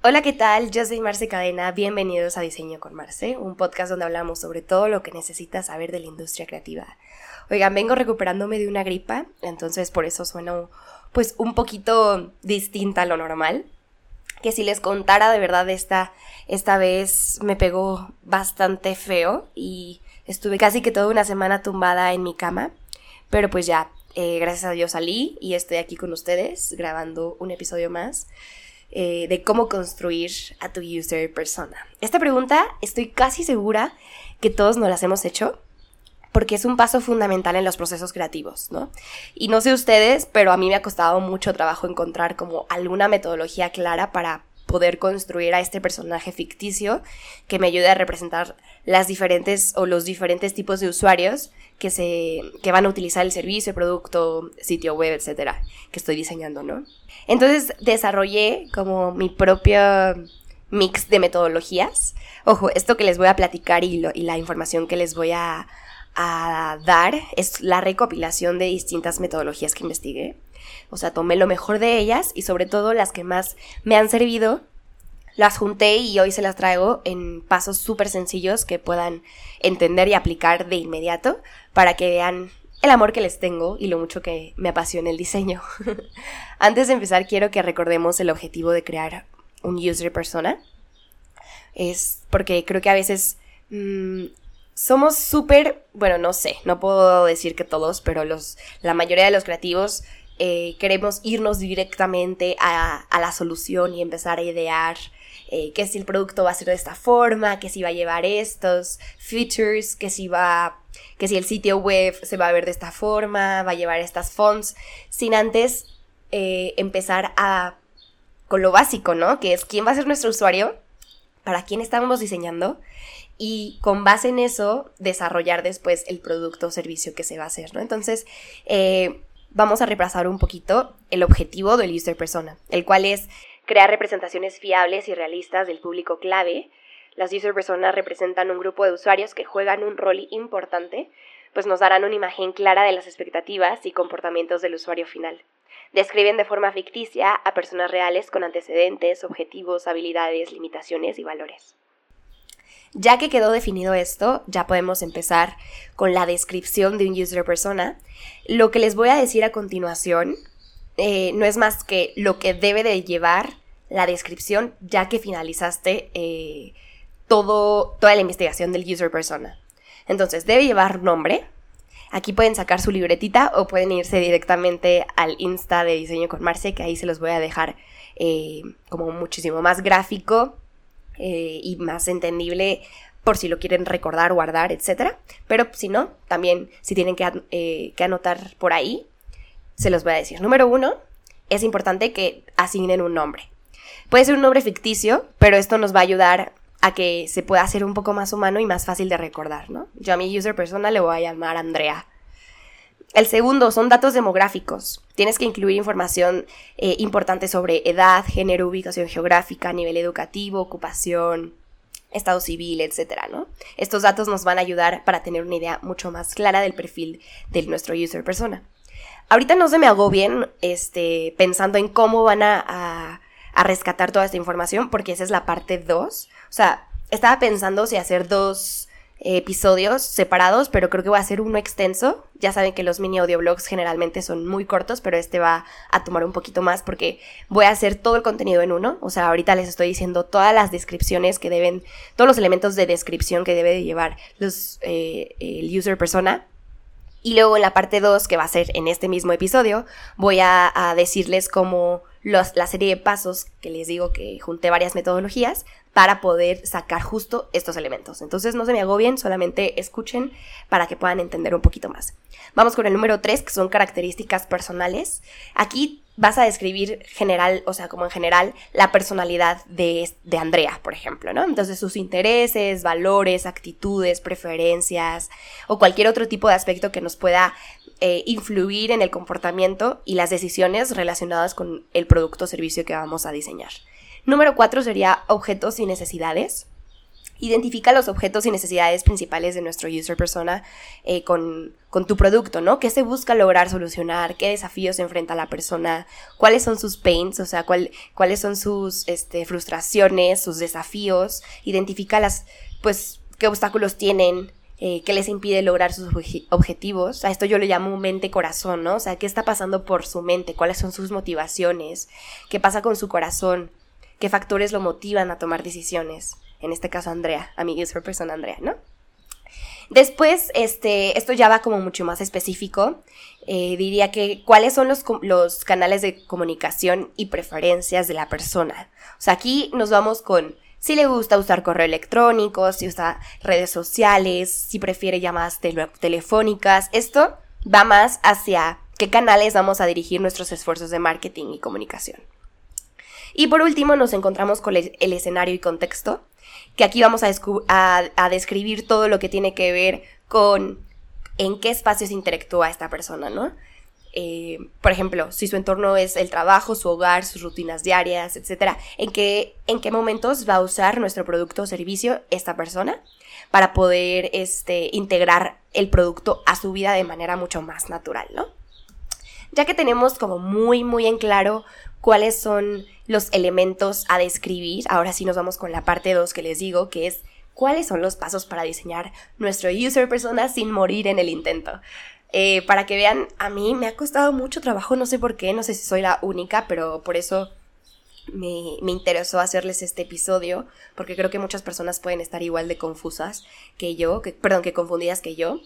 Hola, ¿qué tal? Yo soy Marce Cadena, bienvenidos a Diseño con Marce, un podcast donde hablamos sobre todo lo que necesitas saber de la industria creativa. Oigan, vengo recuperándome de una gripa, entonces por eso sueno pues un poquito distinta a lo normal. Que si les contara de verdad esta, esta vez me pegó bastante feo y estuve casi que toda una semana tumbada en mi cama, pero pues ya, eh, gracias a Dios salí y estoy aquí con ustedes grabando un episodio más. Eh, de cómo construir a tu user persona. Esta pregunta estoy casi segura que todos nos las hemos hecho porque es un paso fundamental en los procesos creativos, ¿no? Y no sé ustedes, pero a mí me ha costado mucho trabajo encontrar como alguna metodología clara para poder construir a este personaje ficticio que me ayude a representar las diferentes o los diferentes tipos de usuarios que se que van a utilizar el servicio, producto, sitio web, etcétera, que estoy diseñando, ¿no? Entonces desarrollé como mi propio mix de metodologías. Ojo, esto que les voy a platicar y, y la información que les voy a, a dar es la recopilación de distintas metodologías que investigué. O sea, tomé lo mejor de ellas y sobre todo las que más me han servido, las junté y hoy se las traigo en pasos súper sencillos que puedan entender y aplicar de inmediato para que vean el amor que les tengo y lo mucho que me apasiona el diseño. Antes de empezar, quiero que recordemos el objetivo de crear un user persona. Es porque creo que a veces mm, somos súper, bueno, no sé, no puedo decir que todos, pero los, la mayoría de los creativos eh, queremos irnos directamente a, a, la solución y empezar a idear eh, que si el producto va a ser de esta forma, que si va a llevar estos features, que si va, si el sitio web se va a ver de esta forma, va a llevar estas fonts, sin antes eh, empezar a con lo básico, ¿no? Que es quién va a ser nuestro usuario, para quién estamos diseñando y con base en eso desarrollar después el producto o servicio que se va a hacer, ¿no? Entonces, eh, vamos a repasar un poquito el objetivo del user persona, el cual es crear representaciones fiables y realistas del público clave. Las user personas representan un grupo de usuarios que juegan un rol importante, pues nos darán una imagen clara de las expectativas y comportamientos del usuario final. Describen de forma ficticia a personas reales con antecedentes, objetivos, habilidades, limitaciones y valores. Ya que quedó definido esto, ya podemos empezar con la descripción de un user persona. Lo que les voy a decir a continuación eh, no es más que lo que debe de llevar la descripción ya que finalizaste eh, todo, toda la investigación del user persona. Entonces, debe llevar nombre. Aquí pueden sacar su libretita o pueden irse directamente al Insta de Diseño con Marce, que ahí se los voy a dejar eh, como muchísimo más gráfico y más entendible por si lo quieren recordar, guardar, etc. Pero si no, también si tienen que, que anotar por ahí, se los voy a decir. Número uno, es importante que asignen un nombre. Puede ser un nombre ficticio, pero esto nos va a ayudar a que se pueda hacer un poco más humano y más fácil de recordar, ¿no? Yo a mi user persona le voy a llamar Andrea. El segundo son datos demográficos. Tienes que incluir información eh, importante sobre edad, género, ubicación geográfica, nivel educativo, ocupación, estado civil, etcétera, ¿no? Estos datos nos van a ayudar para tener una idea mucho más clara del perfil de nuestro user persona. Ahorita no se me hago bien este, pensando en cómo van a, a, rescatar toda esta información, porque esa es la parte 2. O sea, estaba pensando si hacer dos episodios separados, pero creo que voy a hacer uno extenso. Ya saben que los mini audioblogs generalmente son muy cortos, pero este va a tomar un poquito más porque voy a hacer todo el contenido en uno. O sea, ahorita les estoy diciendo todas las descripciones que deben, todos los elementos de descripción que debe de llevar los, eh, el user persona y luego en la parte 2, que va a ser en este mismo episodio, voy a, decirles cómo la serie de pasos que les digo que junté varias metodologías para poder sacar justo estos elementos. Entonces no se me agobien, solamente escuchen para que puedan entender un poquito más. Vamos con el número 3, que son características personales. Aquí vas a describir general, o sea, como en general, la personalidad de, de, Andrea, por ejemplo, ¿no? Entonces sus intereses, valores, actitudes, preferencias o cualquier otro tipo de aspecto que nos pueda eh, influir en el comportamiento y las decisiones relacionadas con el producto o servicio que vamos a diseñar. Número cuatro sería objetos y necesidades. Identifica los objetos y necesidades principales de nuestro user persona eh, con, tu producto, ¿no? ¿Qué se busca lograr solucionar? ¿Qué desafíos enfrenta la persona? ¿Cuáles son sus pains? O sea, cuáles son sus este, frustraciones, sus desafíos? Identifica las, pues, qué obstáculos tienen, eh, qué les impide lograr sus objetivos. A esto yo lo llamo mente-corazón, ¿no? O sea, qué está pasando por su mente, cuáles son sus motivaciones, qué pasa con su corazón, qué factores lo motivan a tomar decisiones en este caso Andrea, a mi user persona Andrea, ¿no? Después, este, esto ya va como mucho más específico. Eh, diría que cuáles son los, los, canales de comunicación y preferencias de la persona. O sea, aquí nos vamos con si le gusta usar correo electrónico, si usa redes sociales, si prefiere llamadas telefónicas. Esto va más hacia qué canales vamos a dirigir nuestros esfuerzos de marketing y comunicación. Y por último nos encontramos con el escenario y contexto que aquí vamos a, describir todo lo que tiene que ver con en qué espacios interactúa esta persona, ¿no? Eh, por ejemplo, si su entorno es el trabajo, su hogar, sus rutinas diarias, etc. ¿En qué, ¿En qué momentos va a usar nuestro producto o servicio esta persona para poder este, integrar el producto a su vida de manera mucho más natural, ¿no? Ya que tenemos como muy, muy en claro cuáles son los elementos a describir. Ahora sí nos vamos con la parte 2 que les digo, que es cuáles son los pasos para diseñar nuestro user persona sin morir en el intento. Eh, para que vean, a mí me ha costado mucho trabajo, no sé por qué, no sé si soy la única, pero por eso me, me, interesó hacerles este episodio, porque creo que muchas personas pueden estar igual de confusas que yo, perdón, que confundidas que yo.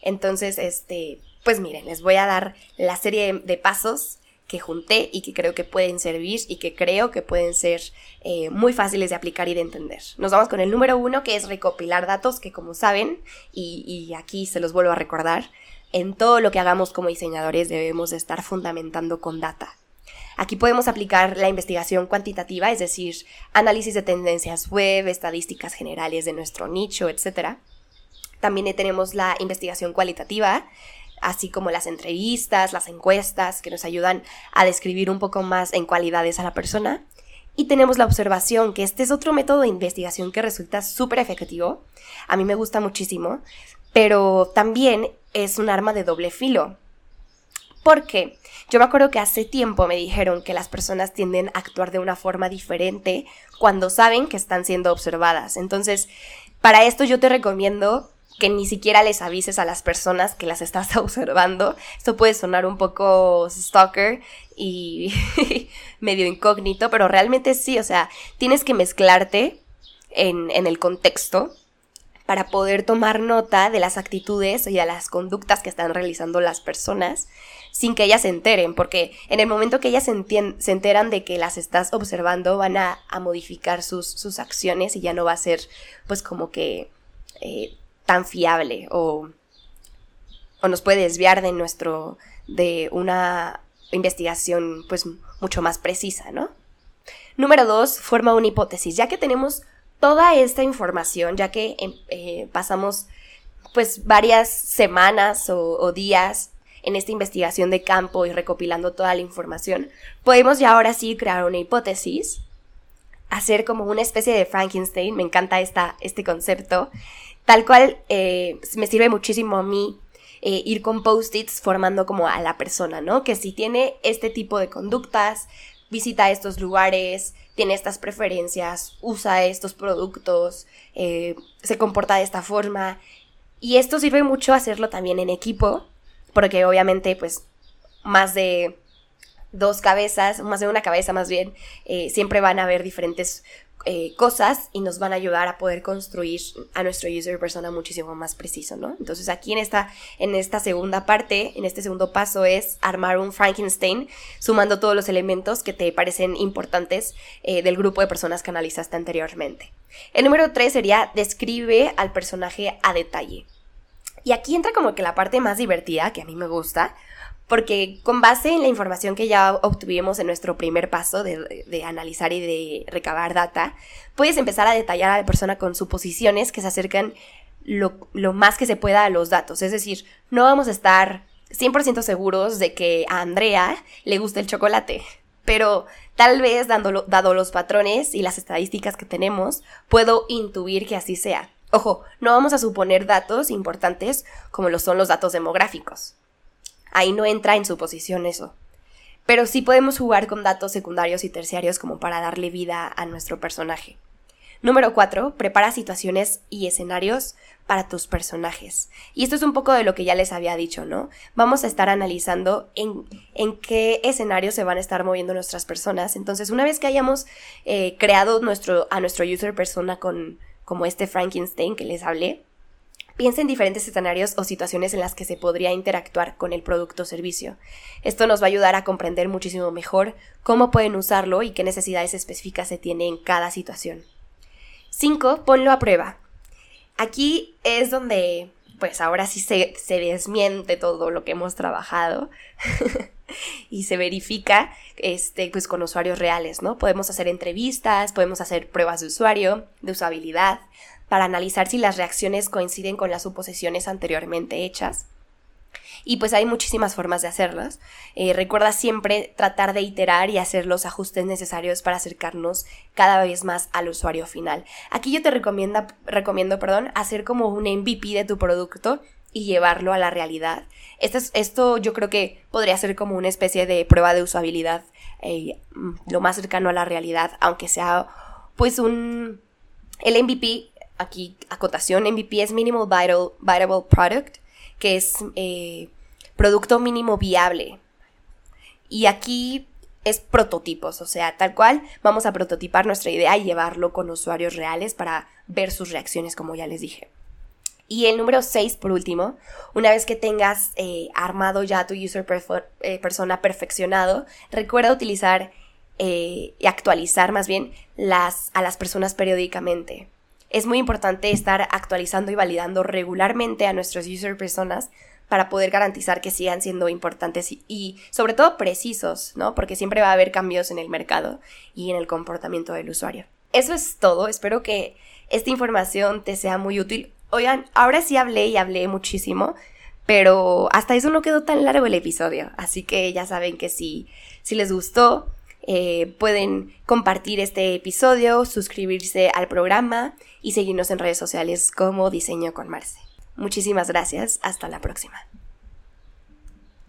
Entonces, este, pues miren, les voy a dar la serie de pasos que junté y que creo que pueden servir y que creo que pueden ser eh, muy fáciles de aplicar y de entender. Nos vamos con el número uno, que es recopilar datos, que como saben, y, y aquí se los vuelvo a recordar, en todo lo que hagamos como diseñadores debemos de estar fundamentando con data. Aquí podemos aplicar la investigación cuantitativa, es decir, análisis de tendencias web, estadísticas generales de nuestro nicho, etc. También tenemos la investigación cualitativa, así como las entrevistas, las encuestas que nos ayudan a describir un poco más en cualidades a la persona. Y tenemos la observación, que este es otro método de investigación que resulta súper efectivo. A mí me gusta muchísimo, pero también es un arma de doble filo. Porque yo me acuerdo que hace tiempo me dijeron que las personas tienden a actuar de una forma diferente cuando saben que están siendo observadas. Entonces, para esto yo te recomiendo que ni siquiera les avises a las personas que las estás observando. Esto puede sonar un poco stalker y medio incógnito, pero realmente sí, o sea, tienes que mezclarte en, el contexto para poder tomar nota de las actitudes y de las conductas que están realizando las personas sin que ellas se enteren, porque en el momento que ellas se, se enteran de que las estás observando van a, modificar sus, sus, acciones y ya no va a ser pues como que eh, tan fiable o, o nos puede desviar de nuestro, de una investigación pues mucho más precisa, ¿no? Número dos, forma una hipótesis. Ya que tenemos toda esta información, ya que em, eh, pasamos pues varias semanas o, o, días en esta investigación de campo y recopilando toda la información, podemos ya ahora sí crear una hipótesis, hacer como una especie de Frankenstein, me encanta esta, este concepto, Tal cual eh, me sirve muchísimo a mí eh, ir con post-its formando como a la persona, ¿no? Que si tiene este tipo de conductas, visita estos lugares, tiene estas preferencias, usa estos productos, eh, se comporta de esta forma. Y esto sirve mucho hacerlo también en equipo, porque obviamente pues más de dos cabezas, más de una cabeza más bien, siempre van a haber diferentes eh, cosas y nos van a ayudar a poder construir a nuestro user persona muchísimo más preciso, ¿no? Entonces aquí en esta, en esta segunda parte, en este segundo paso es armar un Frankenstein sumando todos los elementos que te parecen importantes eh, del grupo de personas que analizaste anteriormente. El número tres sería describe al personaje a detalle. Y aquí entra como que la parte más divertida, que a mí me gusta, porque con base en la información que ya obtuvimos en nuestro primer paso de, analizar y de recabar data, puedes empezar a detallar a la persona con suposiciones que se acercan lo, más que se pueda a los datos. Es decir, no vamos a estar 100% seguros de que a Andrea le guste el chocolate, pero tal vez dado los patrones y las estadísticas que tenemos, puedo intuir que así sea. Ojo, no vamos a suponer datos importantes como lo son los datos demográficos. Ahí no entra en suposición eso. Pero sí podemos jugar con datos secundarios y terciarios como para darle vida a nuestro personaje. Número 4. Prepara situaciones y escenarios para tus personajes. Y esto es un poco de lo que ya les había dicho, ¿no? Vamos a estar analizando en, en qué escenarios se van a estar moviendo nuestras personas. Entonces, una vez que hayamos eh, creado nuestro, a nuestro user persona con como este Frankenstein que les hablé, Piensa en diferentes escenarios o situaciones en las que se podría interactuar con el producto o servicio. Esto nos va a ayudar a comprender muchísimo mejor cómo pueden usarlo y qué necesidades específicas se tiene en cada situación. 5. Ponlo a prueba. Aquí es donde, pues ahora sí se, se desmiente todo lo que hemos trabajado y se verifica este, pues con usuarios reales, ¿no? Podemos hacer entrevistas, podemos hacer pruebas de usuario, de usabilidad, para analizar si las reacciones coinciden con las suposiciones anteriormente hechas. Y pues hay muchísimas formas de hacerlas. Eh, recuerda siempre tratar de iterar y hacer los ajustes necesarios para acercarnos cada vez más al usuario final. Aquí yo te recomiendo, recomiendo perdón, hacer como un MVP de tu producto y llevarlo a la realidad. Esto, esto yo creo que podría ser como una especie de prueba de usabilidad eh, lo más cercano a la realidad, aunque sea pues un... El MVP, aquí acotación, MVP es Minimal Vital, Viable Product que es eh, producto mínimo viable. Y aquí es prototipos, o sea, tal cual vamos a prototipar nuestra idea y llevarlo con usuarios reales para ver sus reacciones, como ya les dije. Y el número 6, por último, una vez que tengas eh, armado ya tu user eh, persona perfeccionado, recuerda utilizar y actualizar más bien a las personas periódicamente es muy importante estar actualizando y validando regularmente a nuestros user personas para poder garantizar que sigan siendo importantes y, sobre todo precisos, ¿no? Porque siempre va a haber cambios en el mercado y en el comportamiento del usuario. Eso es todo, espero que esta información te sea muy útil. Oigan, ahora sí hablé y hablé muchísimo, pero hasta eso no quedó tan largo el episodio, así que ya saben que si, si les gustó, eh, pueden compartir este episodio, suscribirse al programa y seguirnos en redes sociales como Diseño con Marce. Muchísimas gracias, hasta la próxima.